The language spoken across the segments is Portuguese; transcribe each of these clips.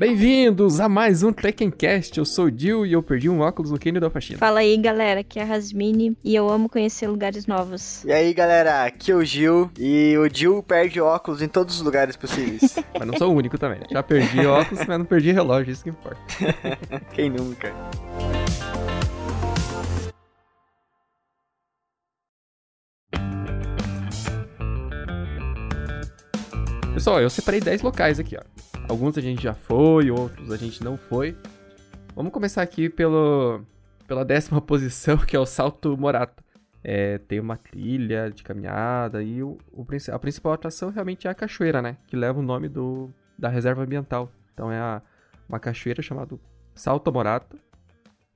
Bem-vindos a mais um Trekkencast. Eu sou o Dil e eu perdi um óculos no Kenny da faxina. Fala aí, galera, aqui é a Rasmini e eu amo conhecer lugares novos. E aí, galera, aqui é o Gil e o Gil perde óculos em todos os lugares possíveis. mas não sou o único também. Já perdi óculos, mas não perdi relógio, isso que importa. Quem nunca? Pessoal, eu separei 10 locais aqui, ó. Alguns a gente já foi, outros a gente não foi. Vamos começar aqui pelo, pela décima posição, que é o Salto Morato. É, tem uma trilha de caminhada e o, o, a principal atração realmente é a cachoeira, né? Que leva o nome do, da reserva ambiental. Então é a, uma cachoeira chamada Salto Morato.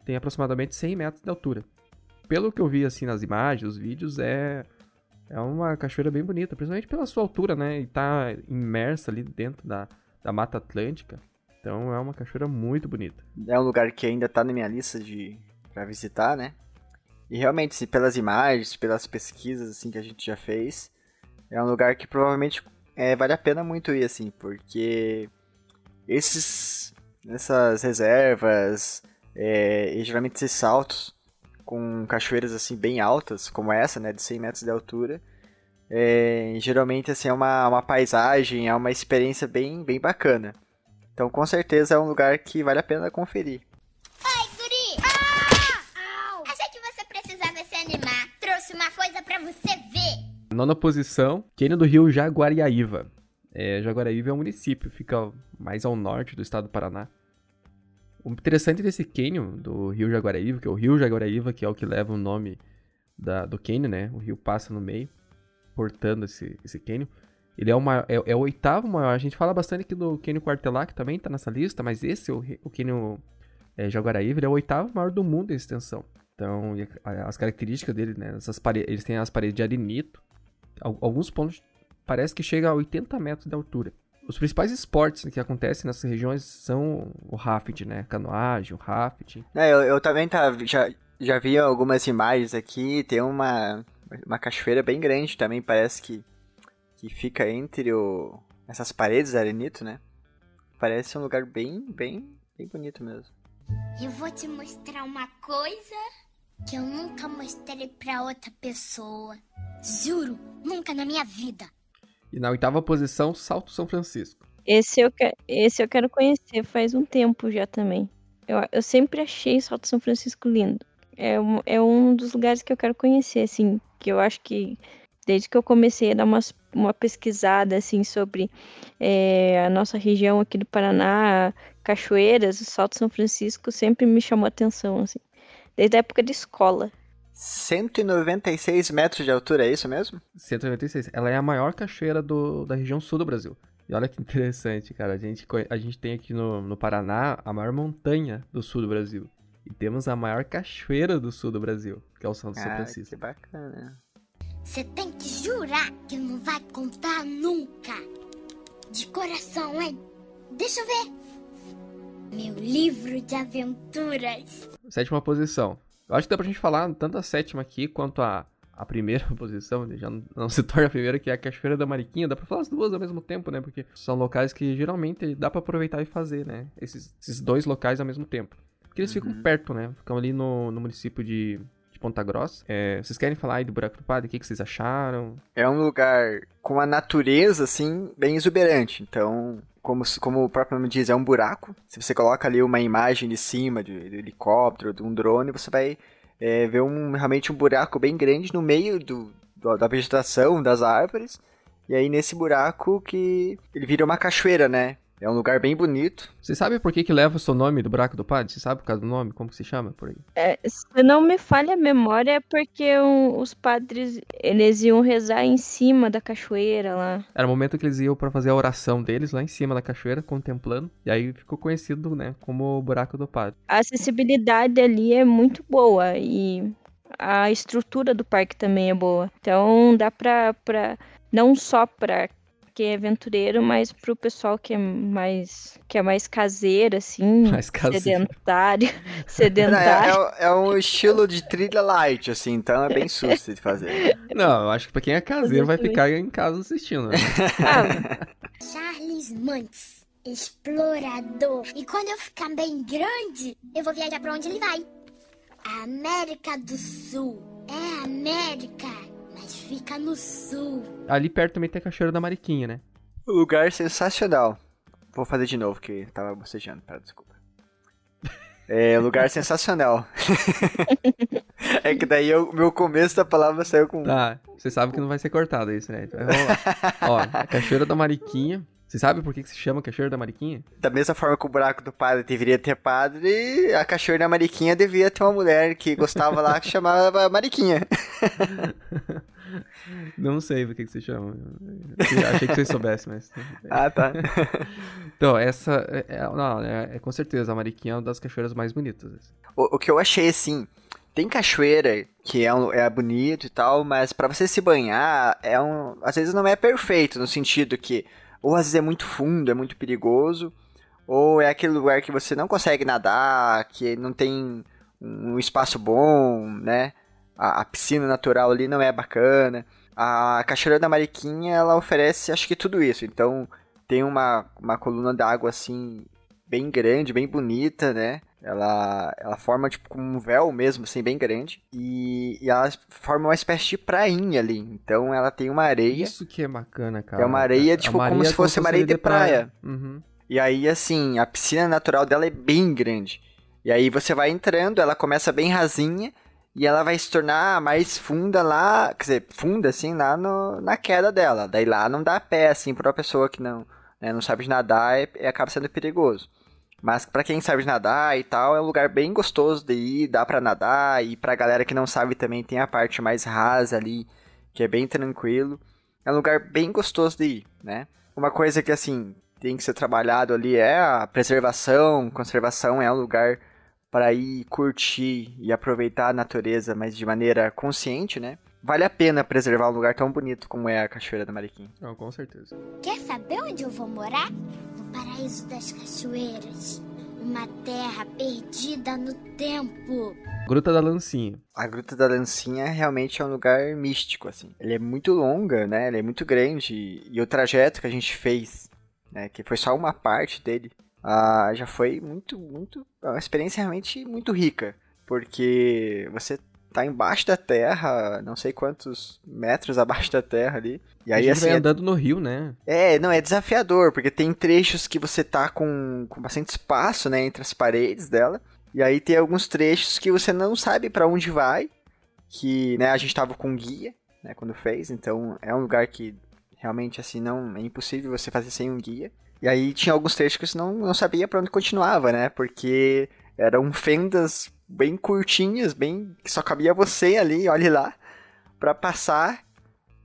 Tem aproximadamente 100 metros de altura. Pelo que eu vi assim nas imagens, os vídeos, é é uma cachoeira bem bonita, principalmente pela sua altura, né? E tá imersa ali dentro da, da Mata Atlântica. Então é uma cachoeira muito bonita. É um lugar que ainda tá na minha lista de para visitar, né? E realmente, pelas imagens, pelas pesquisas assim que a gente já fez, é um lugar que provavelmente é, vale a pena muito ir assim, porque esses essas reservas é, e geralmente esses saltos com cachoeiras assim bem altas, como essa, né, de 100 metros de altura. É, geralmente assim é uma, uma paisagem, é uma experiência bem, bem bacana. Então com certeza é um lugar que vale a pena conferir. Oi, guri! Ah! Achei que você precisava se animar. Trouxe uma coisa para você ver. Nona posição, Quênia do Rio Jaguariaíva. É, Jaguariaíva é um município, fica mais ao norte do estado do Paraná. O interessante desse canyon do Rio Jaguaraíva, que é o Rio Jaguaraíva, que é o que leva o nome da, do canyon, né? O rio passa no meio, portando esse, esse canyon. Ele é, é, é, o oitavo maior. A gente fala bastante aqui do Canyon Quartelac, que também está nessa lista, mas esse, o, o Canyon é, Jaguaraíva, é o oitavo maior do mundo em extensão. Então, as características dele, né? Essas paredes, eles têm as paredes de arenito. Alguns pontos parece que chega a 80 metros de altura. Os principais esportes que acontecem nessas regiões são o rafting, né? Canoagem, o rafting. É, eu, eu também tá, já, já vi algumas imagens aqui, tem uma, uma cachoeira bem grande também, parece que, que fica entre o, essas paredes de arenito, né? Parece um lugar bem, bem, bem bonito mesmo. Eu vou te mostrar uma coisa que eu nunca mostrei pra outra pessoa. Juro, nunca na minha vida. E na oitava posição, Salto São Francisco. Esse eu, que... Esse eu quero conhecer faz um tempo já também. Eu, eu sempre achei Salto São Francisco lindo. É um, é um dos lugares que eu quero conhecer, assim, que eu acho que desde que eu comecei a dar uma, uma pesquisada, assim, sobre é, a nossa região aqui do Paraná, cachoeiras, o Salto São Francisco sempre me chamou a atenção, assim, desde a época de escola. 196 metros de altura, é isso mesmo? 196. Ela é a maior cachoeira do, da região sul do Brasil. E olha que interessante, cara. A gente, a gente tem aqui no, no Paraná a maior montanha do sul do Brasil. E temos a maior cachoeira do sul do Brasil, que é o Santo ah, São Francisco. Que bacana. Você tem que jurar que não vai contar nunca. De coração, hein? Deixa eu ver. Meu livro de aventuras. Sétima posição. Eu acho que dá pra gente falar tanto a sétima aqui quanto a, a primeira posição, já não, não, se torna a primeira, que é a Cachoeira da Mariquinha. Dá pra falar as duas ao mesmo tempo, né? Porque são locais que geralmente dá pra aproveitar e fazer, né? Esses, esses dois locais ao mesmo tempo. Porque eles uhum. ficam perto, né? Ficam ali no, no município de, de Ponta Grossa. É, vocês querem falar aí do Buraco do Padre? O que, que vocês acharam? É um lugar com a natureza, assim, bem exuberante. Então, como, como o próprio nome diz, é um buraco. Se você coloca ali uma imagem de cima de, de helicóptero, de um drone, você vai é, ver um, realmente um buraco bem grande no meio do, do, da vegetação, das árvores. E aí nesse buraco que ele vira uma cachoeira, né? É um lugar bem bonito. Você sabe por que, que leva o seu nome do buraco do padre? Você sabe por causa do nome? Como que se chama por aí? É, se não me falha a memória, é porque um, os padres, eles iam rezar em cima da cachoeira lá. Era o momento que eles iam para fazer a oração deles lá em cima da cachoeira, contemplando. E aí ficou conhecido, né, como o buraco do padre. A acessibilidade ali é muito boa e a estrutura do parque também é boa. Então dá pra, pra não só para que é aventureiro, mas pro pessoal que é mais que é mais caseiro, assim, mais caseiro. sedentário, sedentário. É, é, é, um estilo de trilha light, assim, então é bem susto de fazer. Não, eu acho que pra quem é caseiro vai ficar em casa assistindo. Né? Ah. Charles Mantz. explorador. E quando eu ficar bem grande, eu vou viajar pra onde ele vai. América do Sul. É América, mas fica no sul. Ali perto também tem a Cachoeira da Mariquinha, né? Lugar sensacional. Vou fazer de novo, que tava bocejando. Pera, desculpa. É, lugar sensacional. é que daí o meu começo da palavra saiu com. Tá, você sabe que não vai ser cortado isso, né? Vai rolar. Ó, a Cachoeira da Mariquinha. Você sabe por que, que se chama Cachoeira da Mariquinha? Da mesma forma que o buraco do padre deveria ter padre, a Cachoeira da Mariquinha devia ter uma mulher que gostava lá que chamava Mariquinha. Não sei por que, que se chama. Achei que você soubesse, mas. ah, tá. Então, essa. É, é- não, é, é com certeza, a Mariquinha é uma das cachoeiras mais bonitas. assim. O, o que eu achei assim, tem cachoeira que é, um, é bonito e tal, mas pra você se banhar, é um, às vezes não é perfeito, no sentido que, ou às vezes é muito fundo, é muito perigoso, ou é aquele lugar que você não consegue nadar, que não tem um espaço bom, né? A, a piscina natural ali não é bacana. A Cachoeira da Mariquinha, ela oferece, acho que tudo isso. Então, tem uma, uma coluna d'água, assim, bem grande, bem bonita, né? Ela, ela forma, tipo, como um véu mesmo, assim, bem grande. E, e ela forma uma espécie de prainha ali. Então, ela tem uma areia. Isso que é bacana, cara. É uma areia, tipo, como se fosse uma areia de praia. Uhum. E aí, assim, a piscina natural dela é bem grande. E aí você vai entrando, ela começa bem rasinha e ela vai se tornar mais funda lá, quer dizer, funda assim lá no, na queda dela. Daí lá não dá pé assim pra uma pessoa que não, né, não sabe nadar e, e acaba sendo perigoso. Mas pra quem sabe nadar e tal, é um lugar bem gostoso de ir, dá pra nadar e pra galera que não sabe também tem a parte mais rasa ali, que é bem tranquilo. É um lugar bem gostoso de ir, né? Uma coisa que assim, tem que ser trabalhado ali é a preservação, conservação é um lugar para ir curtir e aproveitar a natureza, mas de maneira consciente, né? Vale a pena preservar um lugar tão bonito como é a Cachoeira da Mariquinha. Não, com certeza. Quer saber onde eu vou morar? No paraíso das cachoeiras. Uma terra perdida no tempo. Gruta da Lancinha. A Gruta da Lancinha realmente é um lugar místico, assim. Ele é muito longa, né? Ele é muito grande. E o trajeto que a gente fez, né? Que foi só uma parte dele, ah, já foi muito, muito... é Uma experiência realmente muito rica. Porque você tá embaixo da terra, não sei quantos metros abaixo da terra ali. E a aí, gente assim, vai é- andando no rio, né? É, não, é desafiador, porque tem trechos que você tá com, com bastante espaço, né, entre as paredes dela. E aí tem alguns trechos que você não sabe pra onde vai, que, né, a gente tava com guia, né, quando fez, então é um lugar que realmente, assim, não, é impossível você fazer sem um guia. E aí tinha alguns trechos que você não, não sabia pra onde continuava, né, porque eram fendas bem curtinhas, bem, que só cabia você ali, olhe lá, pra passar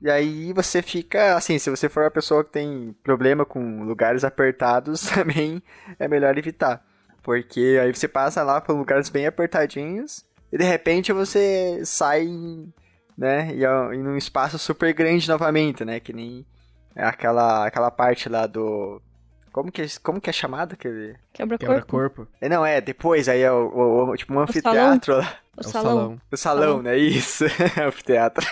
e aí você fica, assim, se você for uma pessoa que tem problema com lugares apertados, também é melhor evitar. Porque aí você passa lá por lugares bem apertadinhos e de repente você sai, né, e é- em um espaço super grande novamente, né, que nem aquela, aquela parte lá do... Como que, é- como que é chamado aquele... Quebra-corpo. Quebra-corpo. É, não, é, depois aí é o, o- o- tipo um anfiteatro lá. O É o salão. salão. O salão, Salão. né, isso, anfiteatro.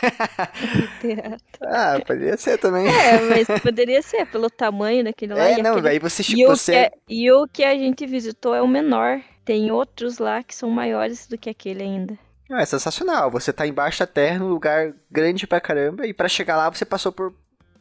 Teatro. ah, poderia ser também. É, mas poderia ser pelo tamanho daquele lá. É, e não, aquele- aí você, E o, você... é- e o que a gente visitou é o menor. Tem outros lá que são maiores do que aquele ainda. Não, é sensacional. Você tá embaixo da terra, num lugar grande pra caramba, e pra chegar lá você passou por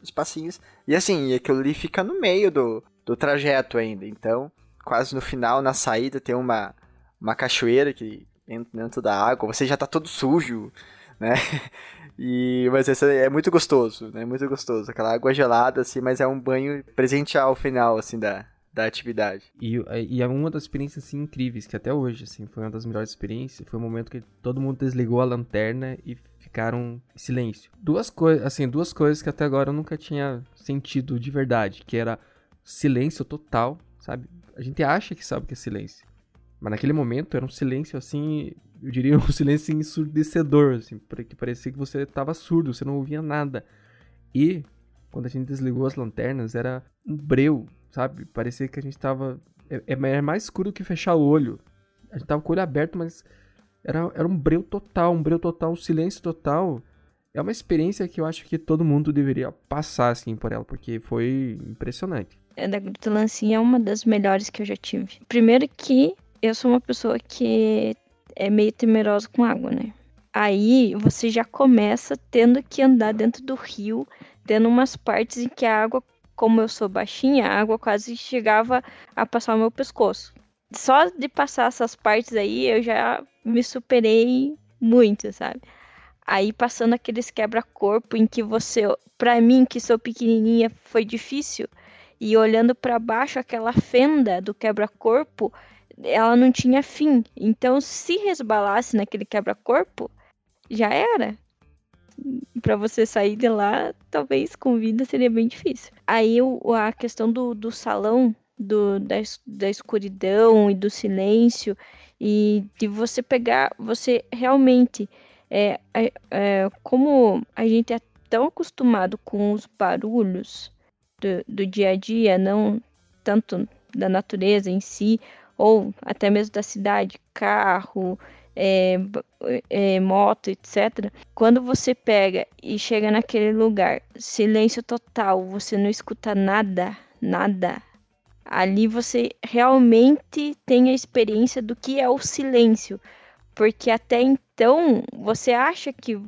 espacinhos. E assim, aquilo ali fica no meio do, do trajeto ainda. Então, quase no final, na saída, tem uma, uma cachoeira que entra dentro da água. Você já tá todo sujo, né? E, mas esse é muito gostoso, né? Muito gostoso. Aquela água gelada, assim, mas é um banho presente ao final, assim, da, da atividade. E, e é uma das experiências assim, incríveis, que até hoje, assim, foi uma das melhores experiências. Foi o momento que todo mundo desligou a lanterna e ficaram em silêncio. Duas coisas, assim, duas coisas que até agora eu nunca tinha sentido de verdade, que era silêncio total, sabe? A gente acha que sabe o que é silêncio. Mas naquele momento era um silêncio assim, eu diria um silêncio ensurdecedor, assim, porque parecia que você estava surdo, você não ouvia nada. E quando a gente desligou as lanternas, era um breu, sabe? Parecia que a gente tava. É, é mais escuro que fechar o olho. A gente tava com o olho aberto, mas era, era um breu total, um breu total, um silêncio total. É uma experiência que eu acho que todo mundo deveria passar, assim, por ela, porque foi impressionante. é da Gruta Lancinha é uma das melhores que eu já tive. Primeiro que eu sou uma pessoa que é meio temerosa com água, né? Aí você já começa tendo que andar dentro do rio, tendo umas partes em que a água, como eu sou baixinha, a água quase chegava a passar o meu pescoço. Só de passar essas partes aí, eu já me superei muito, sabe? Aí passando aqueles quebra-corpo em que você, para mim que sou pequenininha, foi difícil. E olhando para baixo aquela fenda do quebra-corpo, ela não tinha fim. Então, se resbalasse naquele quebra-corpo, já era. Para você sair de lá, talvez com vida seria bem difícil. Aí a questão do, do salão, do, da, da escuridão e do silêncio, e de você pegar, você realmente é, é, é, como a gente é tão acostumado com os barulhos do, do dia a dia, não tanto da natureza em si, ou até mesmo da cidade, carro, é, é, moto, etc. Quando você pega e chega naquele lugar, silêncio total, você não escuta nada, nada. Ali você realmente tem a experiência do que é o silêncio. Porque até então você acha que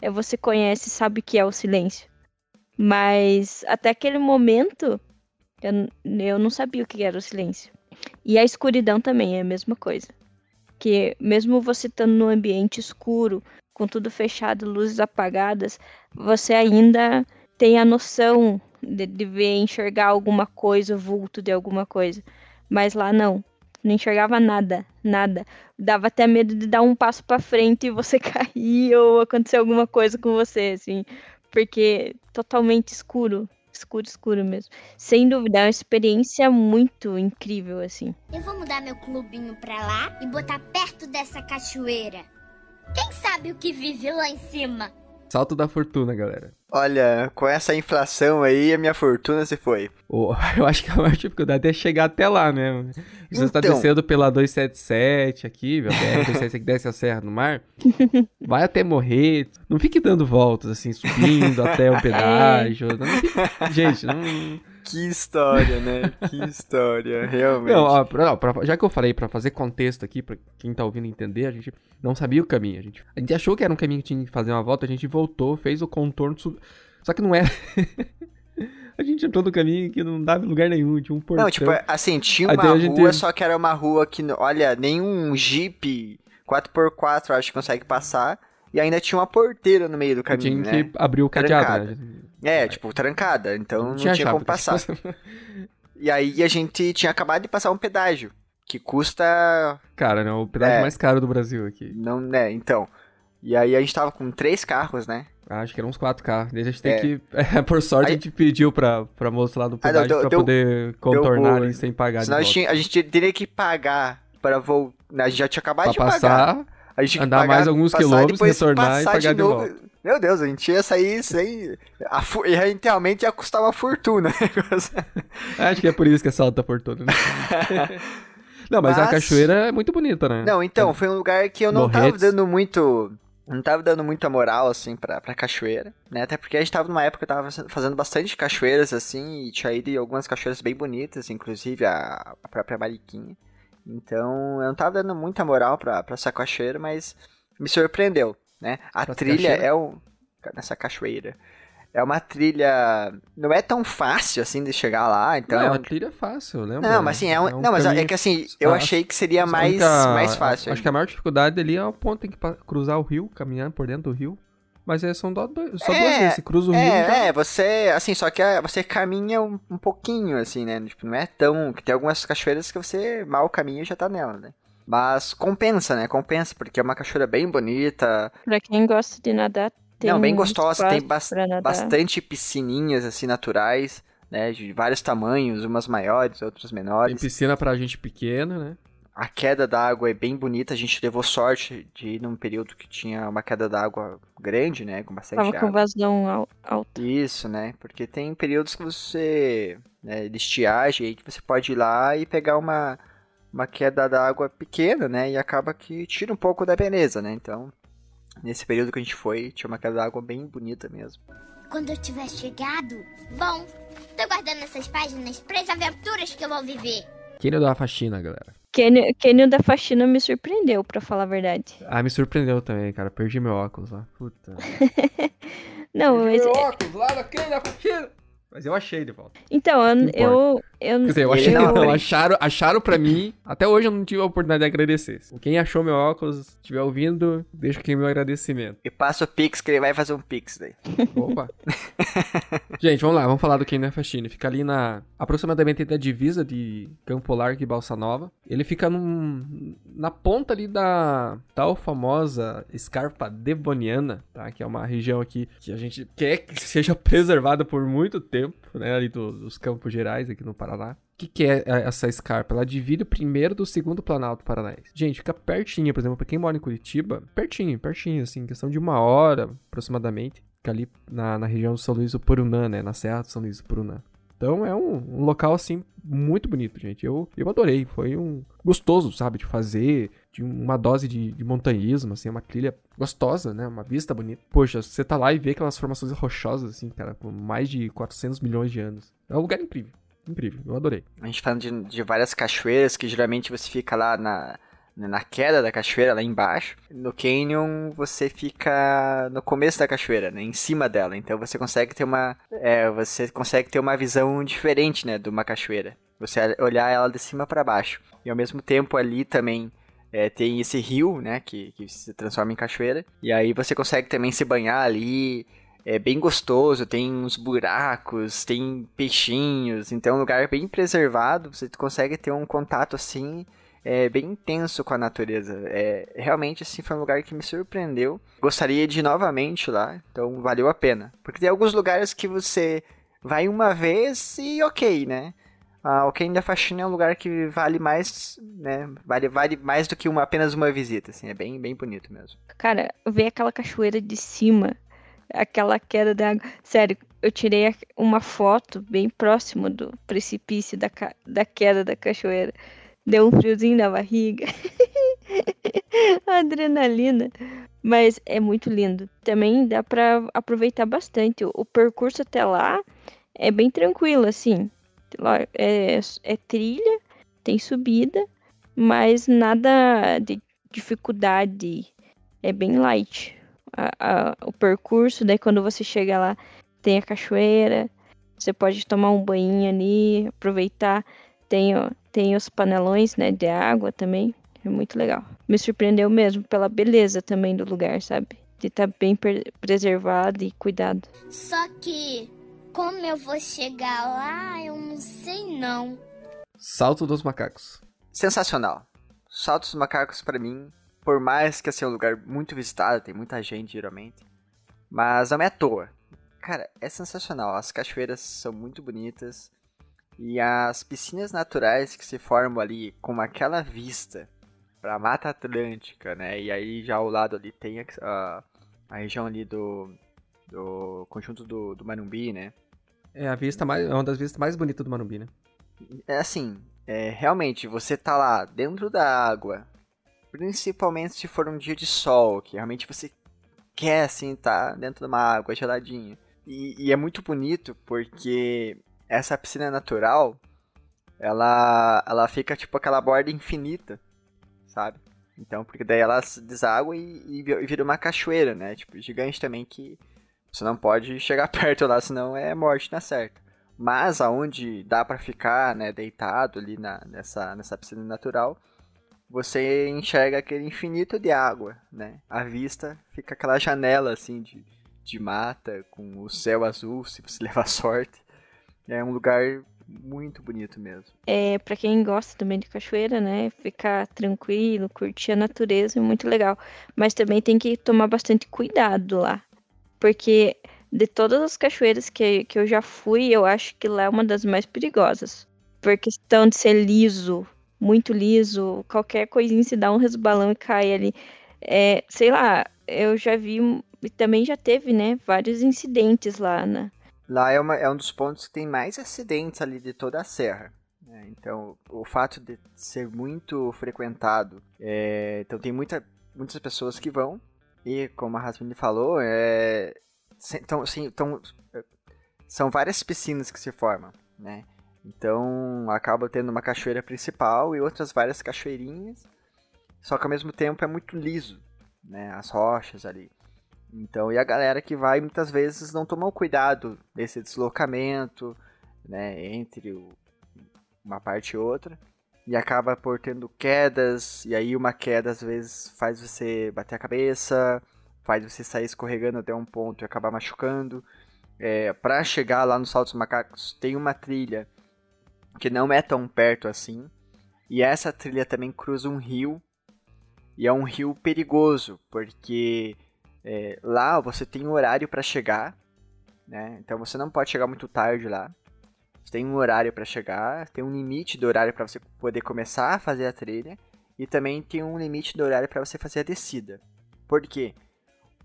é, você conhece, sabe que é o silêncio. Mas até aquele momento eu, eu não sabia o que era o silêncio. E a escuridão também é a mesma coisa. Que mesmo você estando no ambiente escuro, com tudo fechado, luzes apagadas, você ainda tem a noção de, de ver, enxergar alguma coisa, o vulto de alguma coisa. Mas lá não. Não enxergava nada, nada. Dava até medo de dar um passo para frente e você cair ou acontecer alguma coisa com você, assim. Porque totalmente escuro. Escuro, escuro mesmo. Sem dúvida, é uma experiência muito incrível, assim. Eu vou mudar meu clubinho pra lá e botar perto dessa cachoeira. Quem sabe o que vive lá em cima? Salto da fortuna, galera. Olha, com essa inflação aí, a minha fortuna se foi. Oh, eu acho que a maior dificuldade é chegar até lá, né? Você está então... descendo pela 277 aqui, meu BR-277 que desce a serra no mar. Vai até morrer. Não fique dando voltas, assim, subindo até o pedágio. Não fique... Gente, não... Que história, né? Que história, realmente. Não, ó, pra, pra, já que eu falei para fazer contexto aqui, para quem tá ouvindo entender, a gente não sabia o caminho. A gente, a gente achou que era um caminho que tinha que fazer uma volta, a gente voltou, fez o contorno, sub... só que não era. a gente entrou no caminho que não dava lugar nenhum, tinha um portão. Não, tipo, assim, tinha uma rua, gente... só que era uma rua que, olha, nenhum Jeep 4x4 acho que consegue passar. E ainda tinha uma porteira no meio do caminho, tinha né? que abrir o cadeado, né? É, tipo, trancada, então não, não tinha, como passar. e aí a gente tinha acabado de passar um pedágio, que custa... Cara, né? O pedágio é, mais caro do Brasil aqui. Não, né, então... E aí a gente tava com três carros, né? Acho que eram uns quatro carros. Daí a gente tem é. que. É, por sorte, aí... a gente pediu pra, pra moça lá do pedágio ah, não, pra deu, poder contornar ali sem pagar. Senão a gente, a gente teria que pagar para voltar. A gente já tinha acabado pra de passar, pagar. A gente andar pagar, mais alguns quilômetros, retornar e pagar de, de volta. Meu Deus, a gente ia sair sem. A, e realmente ia custar uma fortuna. Acho que é por isso que é salta fortuna. Né? Não, mas, mas, a cachoeira é muito bonita, né? Não, então, foi um lugar que eu não Morretes. tava dando muito. Não tava dando muita moral, assim, pra, pra cachoeira, né? Até porque a gente tava numa época que eu tava fazendo bastante cachoeiras, assim, e tinha ido em algumas cachoeiras bem bonitas, inclusive a, a própria Mariquinha. Então, eu não tava dando muita moral pra, pra essa cachoeira, mas me surpreendeu, né? A pra trilha é o nessa cachoeira. É uma trilha. Não é tão fácil assim de chegar lá, então. Não, é uma trilha é fácil, lembra? Não, mas assim, é um. É um não, mas é que assim, eu achei que seria mais, única, mais fácil. Acho que a maior dificuldade ali é o ponto em que cruzar o rio, caminhar por dentro do rio. Mas é, são dois, só é, duas vezes. Você cruza o é, rio. É, já... você, assim, só que você caminha um, um, pouquinho, assim, né? Tipo, não é tão. Que tem algumas cachoeiras que você mal caminha e já tá nela, né? Mas compensa, né? Compensa, porque é uma cachoeira bem bonita. Pra quem gosta de nadar, tem Não, bem gostosa, tem ba bastante piscininhas, assim, naturais, né? De vários tamanhos, umas maiores, outras menores. Tem piscina pra gente pequena, né? A queda d'água é bem bonita, a gente levou sorte de ir num período que tinha uma queda d'água grande, né, com bastante Tava água. com vazão alto. Isso, né, porque tem períodos que você, né, de estiagem, aí que você pode ir lá e pegar uma, uma queda d'água pequena, né, e acaba que tira um pouco da beleza, né, então, nesse período que a gente foi, tinha uma queda d'água bem bonita mesmo. Quando eu tiver chegado, bom, tô guardando essas páginas para as aventuras que eu vou viver. Cânion da faxina, galera. Cânion da faxina me surpreendeu, pra falar a verdade. Ah, me surpreendeu também, cara. Perdi meu óculos lá. Puta. Não, mas. meu óculos lá na Cânion da faxina. Mas eu achei de volta. Então, eu. Eu, eu Quer dizer, eu achei não não, aprende. acharam, acharam pra mim. Até hoje eu não tive a oportunidade de agradecer. Quem achou meu óculos, estiver ouvindo, deixa aqui meu agradecimento. E passa o Pix, que ele vai fazer um Pix daí. Opa. Gente, vamos lá, vamos falar do Kenny Faxine. Fica ali na. aproximadamente da divisa de Campo Largo e Balsa Nova. Ele fica num, na ponta ali da tal famosa Escarpa Devoniana, tá? Que é uma região aqui que a gente quer que seja preservada por muito tempo, né? Ali do- dos Campos Gerais, aqui no Paraná. O que, que é essa escarpa? Ela divide o primeiro do segundo Planalto Paranaense. Gente, fica pertinho, por exemplo, pra quem mora em Curitiba, pertinho, pertinho, assim, questão de uma hora aproximadamente. Fica ali na, na região do São Luís do Purunã, né? Na Serra do São Luís do Purunã. Então é um, um local, assim, muito bonito, gente. Eu, eu adorei. Foi um gostoso, sabe, de fazer. De uma dose de, de montanhismo, assim, uma trilha gostosa, né? Uma vista bonita. Poxa, você tá lá e vê aquelas formações rochosas, assim, cara, com mais de 400 milhões de anos. É um lugar incrível. Incrível, eu adorei. A gente falando de, de várias cachoeiras, que geralmente você fica lá na, na queda da cachoeira, lá embaixo. No canyon, você fica no começo da cachoeira, né? Em cima dela. Então você consegue ter uma. É, você consegue ter uma visão diferente, né? De uma cachoeira. Você olhar ela de cima para baixo. E ao mesmo tempo ali também. é, tem esse rio, né, que, que se transforma em cachoeira. E aí você consegue também se banhar ali, é bem gostoso, tem uns buracos, tem peixinhos, então é um lugar bem preservado, você consegue ter um contato assim é, bem intenso com a natureza. É, realmente assim foi um lugar que me surpreendeu. Gostaria de ir novamente lá, então valeu a pena. Porque tem alguns lugares que você vai uma vez e ok, né? Ah, o da Faxina é um lugar que vale mais, né? Vale, vale mais do que uma, apenas uma visita, assim, é bem, bem bonito mesmo. Cara, ver aquela cachoeira de cima, aquela queda d'água. Sério, eu tirei uma foto bem próximo do precipício da, ca- da queda da cachoeira. Deu um friozinho na barriga. Adrenalina. Mas é muito lindo. Também dá pra aproveitar bastante. O, percurso até lá é bem tranquilo, assim. É, é trilha, tem subida, mas nada de dificuldade. É bem light a- a- o percurso. Daí quando você chega lá, tem a cachoeira. Você pode tomar um banho ali, aproveitar. Tem, ó, tem os panelões né, de água também. É muito legal. Me surpreendeu mesmo pela beleza também do lugar, sabe? De estar bem per- preservado e cuidado. Só que, como eu vou chegar lá, eu não sei não. Salto dos macacos. sensacional. Saltos dos Macacos pra mim, por mais que assim, é um lugar muito visitado, tem muita gente geralmente, mas não é à toa. Cara, é sensacional. As cachoeiras são muito bonitas e as piscinas naturais que se formam ali com aquela vista pra Mata Atlântica, né? E aí já ao lado ali tem a, a, região ali do, do conjunto do, do Marumbi, né? É a vista mais. É uma das vistas mais bonitas do Manumbi, né? É assim, é, realmente, você tá lá dentro da água, principalmente se for um dia de sol, que realmente você quer, assim, tá dentro de uma água geladinha. E, e é muito bonito porque essa piscina natural, ela, ela fica tipo aquela borda infinita, sabe? Então, porque daí ela deságua e, e vi- vira uma cachoeira, né? Tipo, gigante também que você não pode chegar perto lá, senão é morte na certa. Mas aonde dá pra ficar, né, deitado ali na, nessa, nessa piscina natural, você enxerga aquele infinito de água, né? À vista fica aquela janela assim de, de mata com o céu azul, se você levar sorte. É um lugar muito bonito mesmo. É, para quem gosta também de cachoeira, né? Ficar tranquilo, curtir a natureza é muito legal. Mas também tem que tomar bastante cuidado lá. Porque de todas as cachoeiras que, que eu já fui, eu acho que lá é uma das mais perigosas. Por questão de ser liso, muito liso, qualquer coisinha se dá um resbalão e cai ali. É, sei lá, eu já vi, e também já teve, né, vários incidentes lá, né? Lá é, uma, é um dos pontos que tem mais acidentes ali de toda a serra. né? Então, o fato de ser muito frequentado, é, então tem muita, muitas pessoas que vão, e como a Rasmini falou, é, se- tão, assim, tão, é, são várias piscinas que se formam, né? Então acaba tendo uma cachoeira principal e outras várias cachoeirinhas, só que ao mesmo tempo é muito liso, né? As rochas ali. Então, e a galera que vai muitas vezes não toma o cuidado desse deslocamento, né, entre o, uma parte e outra, e acaba por tendo quedas, e aí uma queda às vezes faz você bater a cabeça, faz você sair escorregando até um ponto e acabar machucando. É, para chegar lá nos Saltos Macacos tem uma trilha que não é tão perto assim, e essa trilha também cruza um rio, e é um rio perigoso, porque é, lá você tem um horário para chegar, né? Então você não pode chegar muito tarde lá. Você tem um horário para chegar, tem um limite do horário para você poder começar a fazer a trilha e também tem um limite do horário para você fazer a descida. Por quê?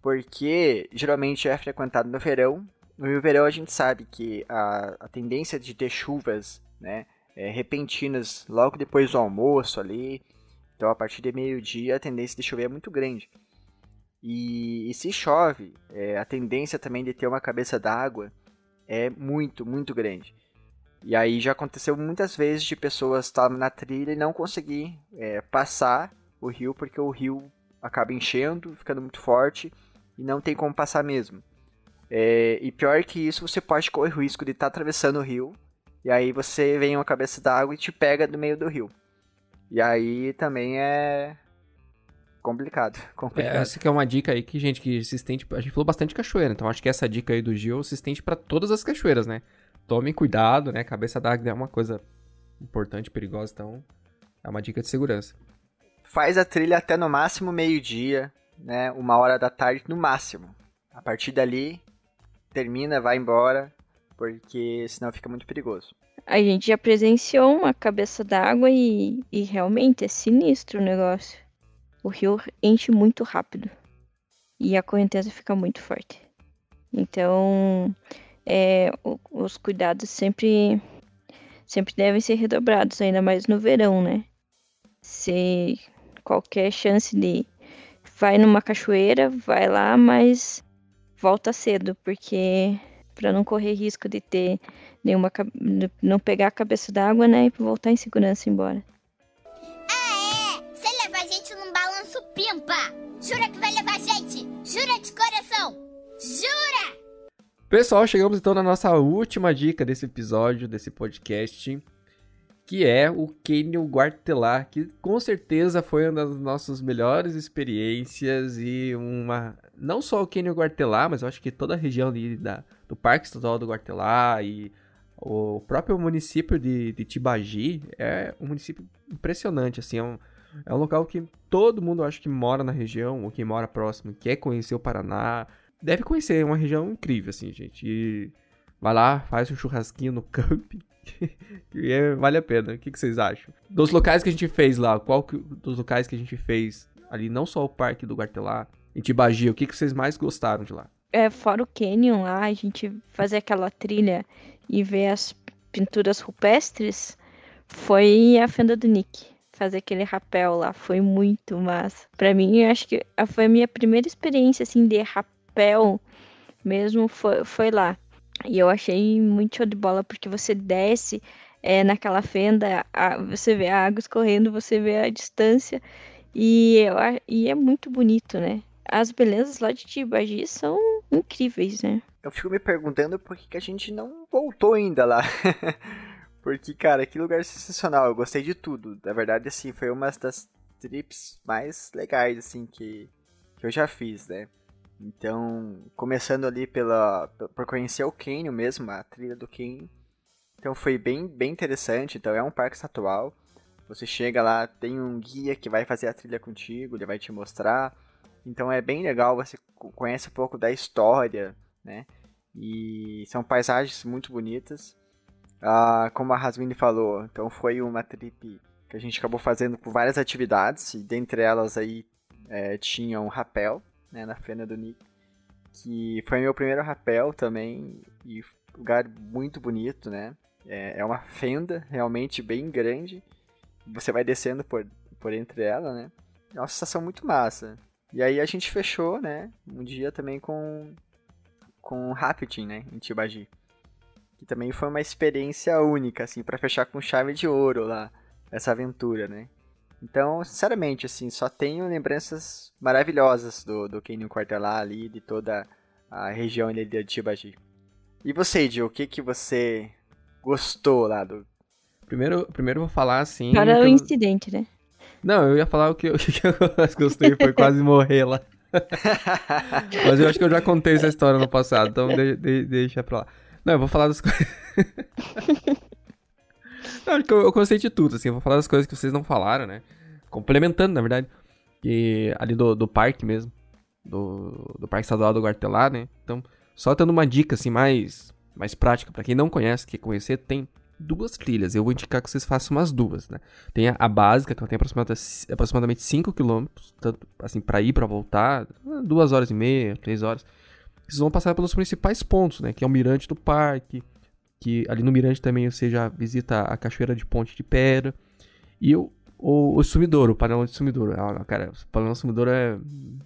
Porque geralmente é frequentado no verão. No verão a gente sabe que a, a tendência de ter chuvas, né, é, repentinas logo depois do almoço ali. Então a partir de meio-dia a tendência de chover é muito grande. E, e se chove, é, a tendência também de ter uma cabeça d'água é muito, muito grande. E aí já aconteceu muitas vezes de pessoas estar na trilha e não conseguir é, passar o rio porque o rio acaba enchendo, ficando muito forte e não tem como passar mesmo. É, e pior que isso, você pode correr o risco de estar tá atravessando o rio e aí você vem uma cabeça d'água e te pega no meio do rio. E aí também é complicado. complicado. É, essa que é uma dica aí que, gente, que se estende. A gente falou bastante de cachoeira, então acho que essa dica aí do Gil se estende para todas as cachoeiras, né? Tomem cuidado, né? Cabeça d'água é uma coisa importante, perigosa, então é uma dica de segurança. Faz a trilha até no máximo meio-dia, né? Uma hora da tarde no máximo. A partir dali, termina, vai embora, porque senão fica muito perigoso. A gente já presenciou uma cabeça d'água e, e realmente é sinistro o negócio o rio enche muito rápido e a correnteza fica muito forte. Então, é, os cuidados sempre, sempre devem ser redobrados, ainda mais no verão, né? Se qualquer chance de vai numa cachoeira, vai lá, mas volta cedo, porque para não correr risco de ter nenhuma não pegar a cabeça d'água, né, e voltar em segurança embora. pimpa! Jura que vai levar a gente? Jura de coração? Jura! Pessoal, chegamos então na nossa última dica desse episódio, desse podcast, que é o Canyon Guartelar, que com certeza foi uma das nossas melhores experiências e uma... Não só o Canyon Guartelar, mas eu acho que toda a região da, do Parque Estadual do Guartelar e o próprio município de, de Tibagi é um município impressionante, assim, é um é um local que todo mundo acho que mora na região, ou que mora próximo, quer conhecer o Paraná. Deve conhecer, é uma região incrível, assim, gente. E vai lá, faz um churrasquinho no camping. e é, vale a pena. O que, que, vocês acham? Dos locais que a gente fez lá, qual que, dos locais que a gente fez ali, não só o Parque do Guartelá, em Tibagi, o que, que vocês mais gostaram de lá? É, fora o Canyon lá, a gente fazer aquela trilha e ver as pinturas rupestres, foi a Fenda do Nick fazer aquele rapel lá. Foi muito massa. Para mim, acho que foi a minha primeira experiência assim de rapel mesmo foi, foi lá. E eu achei muito show de bola porque você desce é, naquela fenda, a, você vê a água escorrendo, você vê a distância e, eu, e é muito bonito, né? As belezas lá de Tibagi são incríveis, né? Eu fico me perguntando por que, que a gente não voltou ainda lá. Porque, cara, que lugar sensacional. Eu gostei de tudo. Na verdade, assim, foi uma das trips mais legais, assim, que, que eu já fiz, né? Então, começando ali pela por conhecer o Canyon mesmo, a trilha do Canyon. Então foi bem, bem interessante. Então é um parque estatual. Você chega lá, tem um guia que vai fazer a trilha contigo, ele vai te mostrar. Então é bem legal, você conhece um pouco da história, né? E são paisagens muito bonitas. Ah, como a Rasmini falou, então foi uma trip que a gente acabou fazendo com várias atividades, e dentre elas aí é, tinha um rapel, né, na Fena do Nick, que foi meu primeiro rapel também, e lugar muito bonito, né, é, é uma fenda realmente bem grande, você vai descendo por, por entre ela, né, é uma sensação muito massa. E aí a gente fechou, né, um dia também com com rafting, né, em Tibagi. que também foi uma experiência única, assim, para fechar com chave de ouro lá, essa aventura, né? Então, sinceramente, assim, só tenho lembranças maravilhosas do, do Canyon Quartelar ali, de toda a região ali de Tibagi. E você, Gil, o que que você gostou lá do... Primeiro, primeiro eu vou falar assim... Para o eu- incidente, né? Não, eu ia falar o que eu, o que eu mais gostei foi quase morrer lá. Mas eu acho que eu já contei essa história no passado, então de- de- deixa pra lá. Não, eu vou falar das coisas. Não, acho que eu, eu gostei de tudo, assim, eu vou falar das coisas que vocês não falaram, né? Complementando, na verdade. Que ali do, do parque mesmo. Do, do Parque Estadual do Guartelá, né? Então, só dando uma dica, assim, mais, mais prática, pra quem não conhece, quer conhecer, tem duas trilhas. Eu vou indicar que vocês façam umas duas, né? Tem a, a básica, que ela tem aproximadamente, aproximadamente 5 km, tanto assim, pra ir, pra voltar, duas horas e meia, três horas. Vocês vão passar pelos principais pontos, né? Que é o Mirante do Parque, que ali no Mirante também você já visita a Cachoeira de Ponte de Pedra. E o, o, o Sumidouro, o painel de Sumidouro. Ah, cara, o painel de Sumidouro é,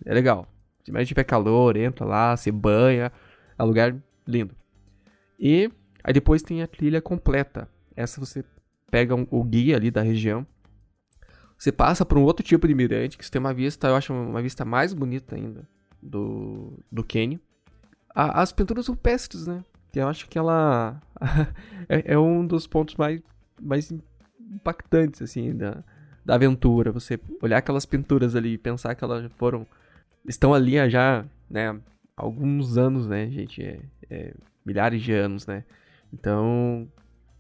é legal. Se mais tiver calor, entra lá, se banha. É um lugar lindo. E aí depois tem a trilha completa. Essa você pega um- o guia ali da região. Você passa por um outro tipo de mirante, que você tem uma vista, eu acho uma vista mais bonita ainda do, do Quênia. As pinturas rupestres, né? Eu acho que ela é, é um dos pontos mais, mais impactantes, assim, da, da aventura. Você olhar aquelas pinturas ali e pensar que elas foram. estão ali há já, né? Alguns anos, né, gente? É, é milhares de anos, né? Então,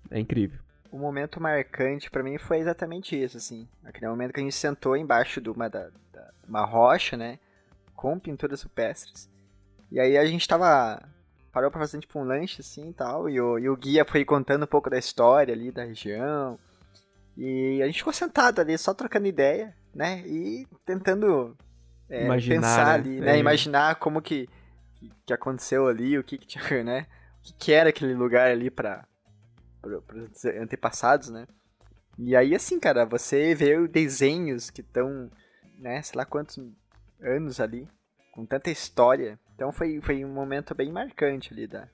é incrível. O momento marcante pra mim foi exatamente isso, assim. Aquele momento que a gente sentou embaixo de uma, da, da- uma rocha, né? Com pinturas rupestres. E aí a gente tava. Parou pra fazer tipo um lanche assim e tal. E o, e o guia foi contando um pouco da história ali da região. E a gente ficou sentado ali só trocando ideia, né? E tentando é, Imaginar, pensar né? ali, né? É. Imaginar como que, que, aconteceu ali, o que, que tinha, né? O que, que era aquele lugar ali para os antepassados, né? E aí, assim, cara, você vê desenhos que estão, né, sei lá quantos anos ali, com tanta história. Então foi, foi um momento bem marcante ali da,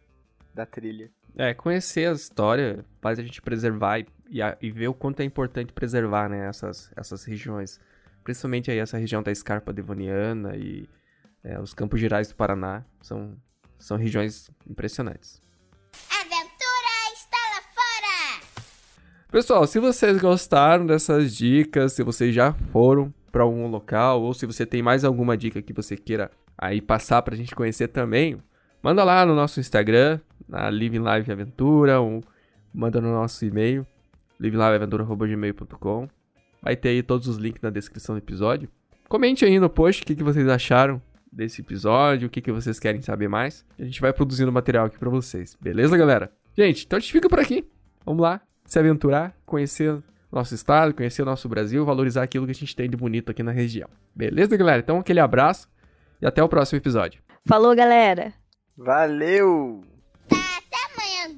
da trilha. É, conhecer a história faz a gente preservar e, e, a- e ver o quanto é importante preservar, né, essas, essas regiões. Principalmente aí essa região da Escarpa Devoniana e é, os Campos Gerais do Paraná. São, são regiões impressionantes. Aventura está lá fora! Pessoal, se vocês gostaram dessas dicas, se vocês já foram para algum local, ou se você tem mais alguma dica que você queira aí passar pra gente conhecer também, manda lá no nosso Instagram, na Live Live Aventura, ou manda no nosso e-mail, liveliveaventura.gmail.com. Vai ter aí todos os links na descrição do episódio. Comente aí no post o que, que vocês acharam desse episódio, o que, que vocês querem saber mais. A gente vai produzindo material aqui pra vocês, beleza, galera? Gente, então a gente fica por aqui. Vamos lá, se aventurar, conhecer nosso estado, conhecer o nosso Brasil, valorizar aquilo que a gente tem de bonito aqui na região. Beleza, galera? Então aquele abraço e até o próximo episódio. Falou, galera! Valeu! Até amanhã.